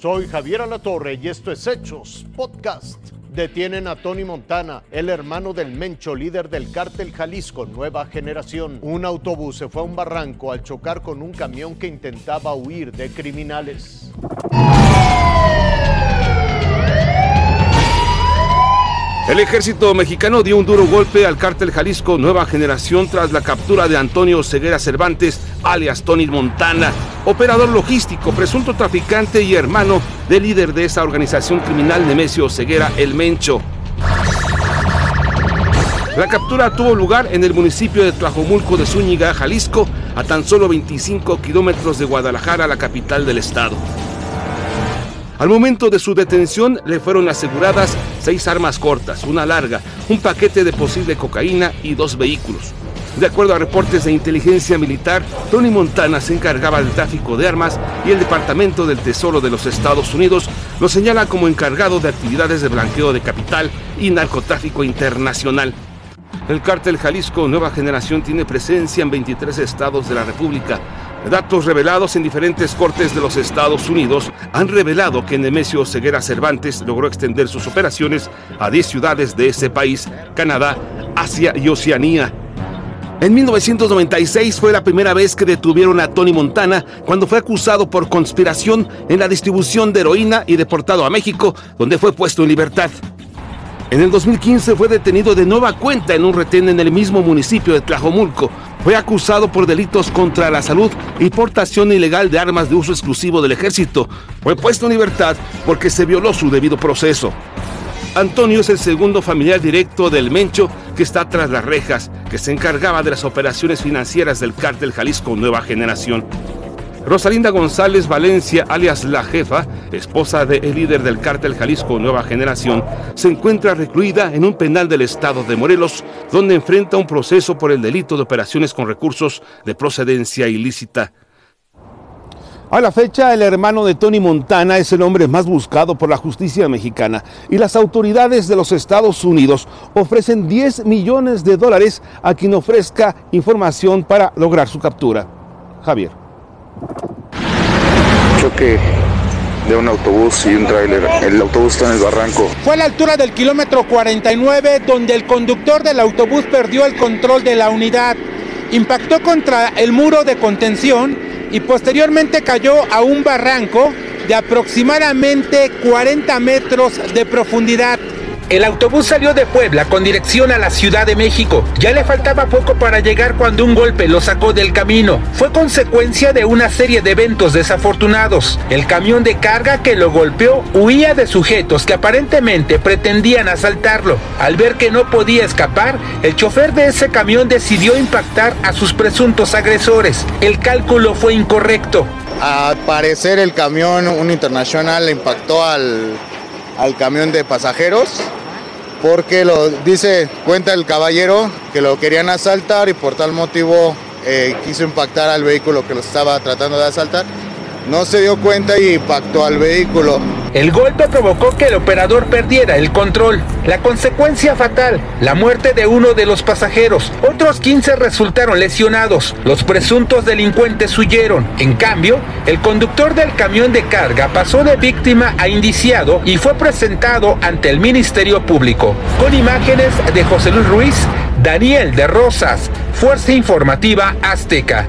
Soy Javier Alatorre y esto es Hechos Podcast. Detienen a Tony Montana, el hermano del Mencho, líder del cártel Jalisco Nueva Generación. Un autobús se fue a un barranco al chocar con un camión que intentaba huir de criminales. El ejército mexicano dio un duro golpe al cártel Jalisco Nueva Generación tras la captura de Antonio Ceguera Cervantes, alias Tony Montana, operador logístico, presunto traficante y hermano del líder de esa organización criminal Nemesio Ceguera El Mencho. La captura tuvo lugar en el municipio de Tlajomulco de Zúñiga, Jalisco, a tan solo 25 kilómetros de Guadalajara, la capital del estado. Al momento de su detención le fueron aseguradas seis armas cortas, una larga, un paquete de posible cocaína y dos vehículos. De acuerdo a reportes de inteligencia militar, Tony Montana se encargaba del tráfico de armas y el Departamento del Tesoro de los Estados Unidos lo señala como encargado de actividades de blanqueo de capital y narcotráfico internacional. El cártel Jalisco Nueva Generación tiene presencia en 23 estados de la República, Datos revelados en diferentes cortes de los Estados Unidos han revelado que Nemesio Ceguera Cervantes logró extender sus operaciones a 10 ciudades de ese país, Canadá, Asia y Oceanía. En 1996 fue la primera vez que detuvieron a Tony Montana cuando fue acusado por conspiración en la distribución de heroína y deportado a México, donde fue puesto en libertad. En el 2015 fue detenido de nueva cuenta en un retén en el mismo municipio de Tlajomulco. Fue acusado por delitos contra la salud y portación ilegal de armas de uso exclusivo del ejército. Fue puesto en libertad porque se violó su debido proceso. Antonio es el segundo familiar directo del Mencho que está tras las rejas, que se encargaba de las operaciones financieras del cártel Jalisco Nueva Generación. Rosalinda González Valencia, alias La Jefa, esposa del líder del cártel Jalisco Nueva Generación, se encuentra recluida en un penal del estado de Morelos, donde enfrenta un proceso por el delito de operaciones con recursos de procedencia ilícita. A la fecha, el hermano de Tony Montana es el hombre más buscado por la justicia mexicana y las autoridades de los Estados Unidos ofrecen 10 millones de dólares a quien ofrezca información para lograr su captura. Javier. Choque de un autobús y un tráiler. El autobús está en el barranco. Fue a la altura del kilómetro 49 donde el conductor del autobús perdió el control de la unidad, impactó contra el muro de contención y posteriormente cayó a un barranco de aproximadamente 40 metros de profundidad. El autobús salió de Puebla con dirección a la Ciudad de México. Ya le faltaba poco para llegar cuando un golpe lo sacó del camino. Fue consecuencia de una serie de eventos desafortunados. El camión de carga que lo golpeó huía de sujetos que aparentemente pretendían asaltarlo. Al ver que no podía escapar, el chofer de ese camión decidió impactar a sus presuntos agresores. El cálculo fue incorrecto. Al parecer el camión, un internacional, impactó al, al camión de pasajeros porque lo dice, cuenta el caballero que lo querían asaltar y por tal motivo eh, quiso impactar al vehículo que lo estaba tratando de asaltar. No se dio cuenta y impactó al vehículo. El golpe provocó que el operador perdiera el control. La consecuencia fatal, la muerte de uno de los pasajeros. Otros 15 resultaron lesionados. Los presuntos delincuentes huyeron. En cambio, el conductor del camión de carga pasó de víctima a indiciado y fue presentado ante el Ministerio Público. Con imágenes de José Luis Ruiz, Daniel de Rosas, Fuerza Informativa Azteca.